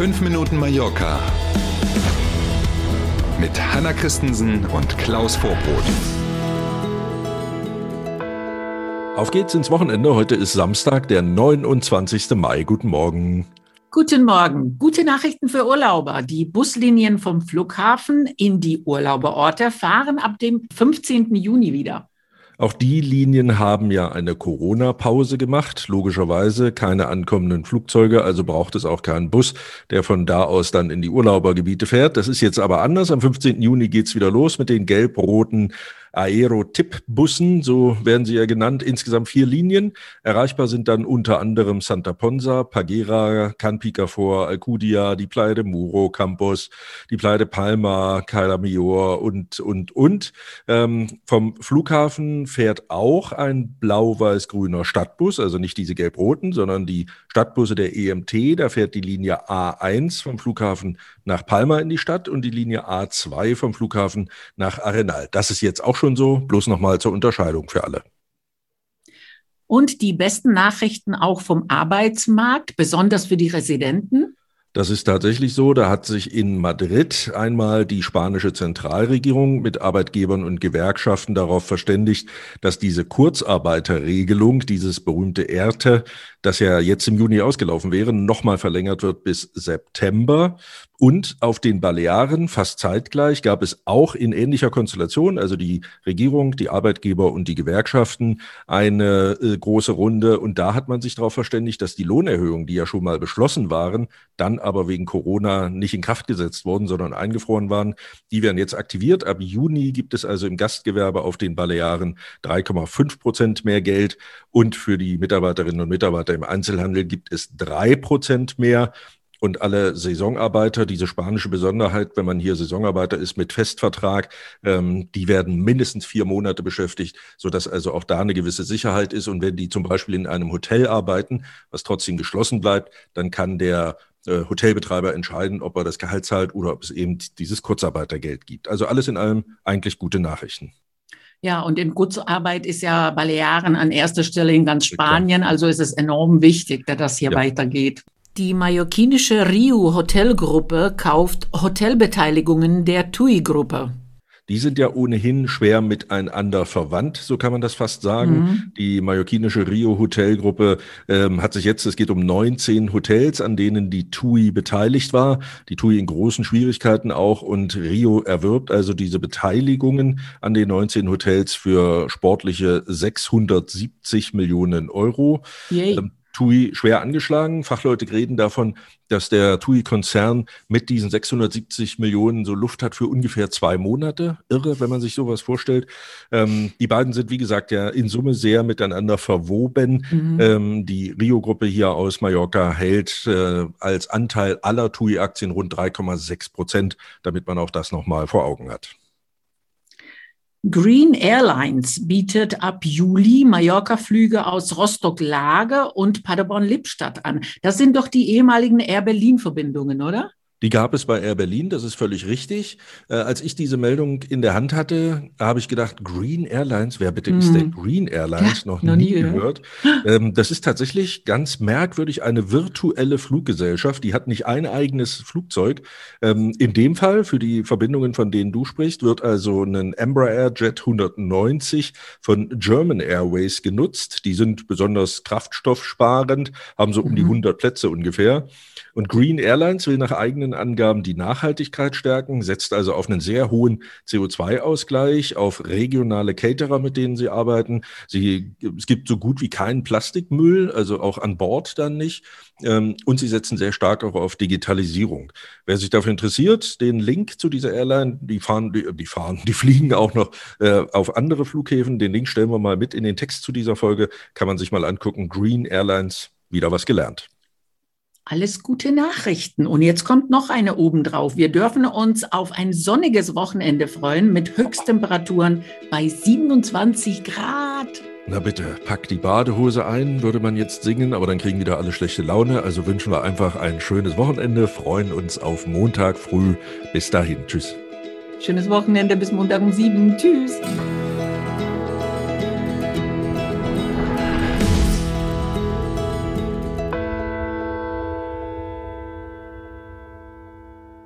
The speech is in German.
5 Minuten Mallorca mit Hanna Christensen und Klaus Vorbrot. Auf geht's ins Wochenende. Heute ist Samstag, der 29. Mai. Guten Morgen. Guten Morgen. Gute Nachrichten für Urlauber. Die Buslinien vom Flughafen in die Urlauberorte fahren ab dem 15. Juni wieder. Auch die Linien haben ja eine Corona-Pause gemacht. Logischerweise keine ankommenden Flugzeuge, also braucht es auch keinen Bus, der von da aus dann in die Urlaubergebiete fährt. Das ist jetzt aber anders. Am 15. Juni geht's wieder los mit den gelb-roten Aero-Tipp-Bussen, so werden sie ja genannt, insgesamt vier Linien. Erreichbar sind dann unter anderem Santa Ponsa, Pagera, Can Picafor, Alcudia, die de Muro, Campos, die de Palma, Cala Mior und, und, und. Ähm, vom Flughafen fährt auch ein blau-weiß-grüner Stadtbus, also nicht diese gelb-roten, sondern die Stadtbusse der EMT. Da fährt die Linie A1 vom Flughafen nach Palma in die Stadt und die Linie A2 vom Flughafen nach Arenal. Das ist jetzt auch schon so, bloß nochmal zur Unterscheidung für alle. Und die besten Nachrichten auch vom Arbeitsmarkt, besonders für die Residenten? Das ist tatsächlich so. Da hat sich in Madrid einmal die spanische Zentralregierung mit Arbeitgebern und Gewerkschaften darauf verständigt, dass diese Kurzarbeiterregelung, dieses berühmte ERTE, das ja jetzt im Juni ausgelaufen wäre, nochmal verlängert wird bis September. Und auf den Balearen, fast zeitgleich, gab es auch in ähnlicher Konstellation, also die Regierung, die Arbeitgeber und die Gewerkschaften, eine äh, große Runde. Und da hat man sich darauf verständigt, dass die Lohnerhöhungen, die ja schon mal beschlossen waren, dann aber wegen Corona nicht in Kraft gesetzt wurden, sondern eingefroren waren, die werden jetzt aktiviert. Ab Juni gibt es also im Gastgewerbe auf den Balearen 3,5 Prozent mehr Geld. Und für die Mitarbeiterinnen und Mitarbeiter im Einzelhandel gibt es drei Prozent mehr und alle Saisonarbeiter, diese spanische Besonderheit, wenn man hier Saisonarbeiter ist mit Festvertrag, ähm, die werden mindestens vier Monate beschäftigt, sodass also auch da eine gewisse Sicherheit ist. Und wenn die zum Beispiel in einem Hotel arbeiten, was trotzdem geschlossen bleibt, dann kann der äh, Hotelbetreiber entscheiden, ob er das Gehalt zahlt oder ob es eben dieses Kurzarbeitergeld gibt. Also alles in allem eigentlich gute Nachrichten. Ja, und in Kurzarbeit ist ja Balearen an erster Stelle in ganz Spanien. Also ist es enorm wichtig, dass das hier ja. weitergeht. Die mallorquinische Rio Hotelgruppe kauft Hotelbeteiligungen der TUI-Gruppe. Die sind ja ohnehin schwer miteinander verwandt, so kann man das fast sagen. Mhm. Die mallorquinische Rio Hotelgruppe ähm, hat sich jetzt, es geht um 19 Hotels, an denen die TUI beteiligt war. Die TUI in großen Schwierigkeiten auch und Rio erwirbt also diese Beteiligungen an den 19 Hotels für sportliche 670 Millionen Euro. Ähm, TUI schwer angeschlagen. Fachleute reden davon, dass der TUI-Konzern mit diesen 670 Millionen so Luft hat für ungefähr zwei Monate. Irre, wenn man sich sowas vorstellt. Ähm, die beiden sind, wie gesagt, ja in Summe sehr miteinander verwoben. Mhm. Ähm, die Rio-Gruppe hier aus Mallorca hält äh, als Anteil aller TUI-Aktien rund 3,6 Prozent, damit man auch das nochmal vor Augen hat. Green Airlines bietet ab Juli Mallorca-Flüge aus Rostock-Lage und Paderborn-Lippstadt an. Das sind doch die ehemaligen Air Berlin-Verbindungen, oder? Die gab es bei Air Berlin, das ist völlig richtig. Äh, als ich diese Meldung in der Hand hatte, habe ich gedacht, Green Airlines, wer bitte mm. ist denn Green Airlines? Ja, noch, noch, nie gehört. Ähm, das ist tatsächlich ganz merkwürdig eine virtuelle Fluggesellschaft. Die hat nicht ein eigenes Flugzeug. Ähm, in dem Fall, für die Verbindungen, von denen du sprichst, wird also ein Embraer Jet 190 von German Airways genutzt. Die sind besonders kraftstoffsparend, haben so um die 100 mhm. Plätze ungefähr. Und Green Airlines will nach eigenen Angaben die Nachhaltigkeit stärken, setzt also auf einen sehr hohen CO2-Ausgleich, auf regionale Caterer, mit denen sie arbeiten. Sie, es gibt so gut wie keinen Plastikmüll, also auch an Bord dann nicht. Ähm, und sie setzen sehr stark auch auf Digitalisierung. Wer sich dafür interessiert, den Link zu dieser Airline, die fahren, die, die fahren, die fliegen auch noch äh, auf andere Flughäfen. Den Link stellen wir mal mit in den Text zu dieser Folge. Kann man sich mal angucken. Green Airlines, wieder was gelernt. Alles gute Nachrichten. Und jetzt kommt noch eine obendrauf. Wir dürfen uns auf ein sonniges Wochenende freuen mit Höchsttemperaturen bei 27 Grad. Na bitte, pack die Badehose ein, würde man jetzt singen, aber dann kriegen wieder alle schlechte Laune. Also wünschen wir einfach ein schönes Wochenende, freuen uns auf Montag früh. Bis dahin, tschüss. Schönes Wochenende bis Montag um sieben. Tschüss.